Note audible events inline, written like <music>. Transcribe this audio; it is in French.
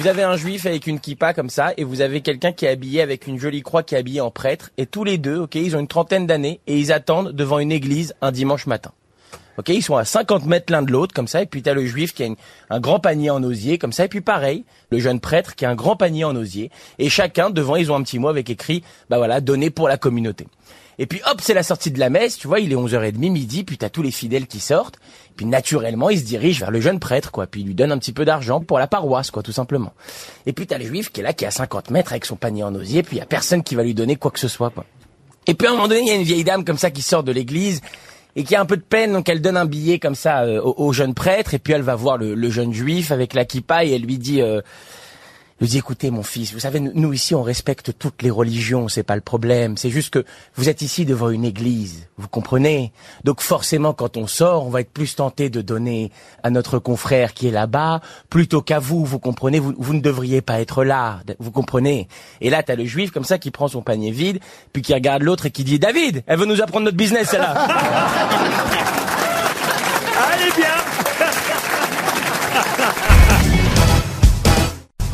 Vous avez un juif avec une kippa comme ça, et vous avez quelqu'un qui est habillé avec une jolie croix qui est habillé en prêtre, et tous les deux, ok, ils ont une trentaine d'années, et ils attendent devant une église un dimanche matin. Ok, ils sont à 50 mètres l'un de l'autre, comme ça, et puis t'as le juif qui a un grand panier en osier, comme ça, et puis pareil, le jeune prêtre qui a un grand panier en osier, et chacun, devant, ils ont un petit mot avec écrit, bah voilà, donné pour la communauté. Et puis hop, c'est la sortie de la messe, tu vois, il est 11h30, midi, puis t'as tous les fidèles qui sortent, puis naturellement, il se dirige vers le jeune prêtre, quoi, puis il lui donne un petit peu d'argent pour la paroisse, quoi, tout simplement. Et puis t'as le juif qui est là, qui est à 50 mètres avec son panier en osier, puis y a personne qui va lui donner quoi que ce soit, quoi. Et puis à un moment donné, il y a une vieille dame comme ça qui sort de l'église et qui a un peu de peine, donc elle donne un billet comme ça euh, au, jeune prêtre, et puis elle va voir le, jeune juif avec la kippa et elle lui dit, euh, lui dit, écoutez mon fils, vous savez, nous, nous, ici on respecte toutes les religions, c'est pas le problème, c'est juste que vous êtes ici devant une église, vous comprenez? Donc forcément quand on sort, on va être plus tenté de donner à notre confrère qui est là-bas, plutôt qu'à vous, vous comprenez? Vous, vous ne devriez pas être là, vous comprenez? Et là t'as le juif comme ça qui prend son panier vide, puis qui regarde l'autre et qui dit, David, elle veut nous apprendre notre business celle-là <laughs>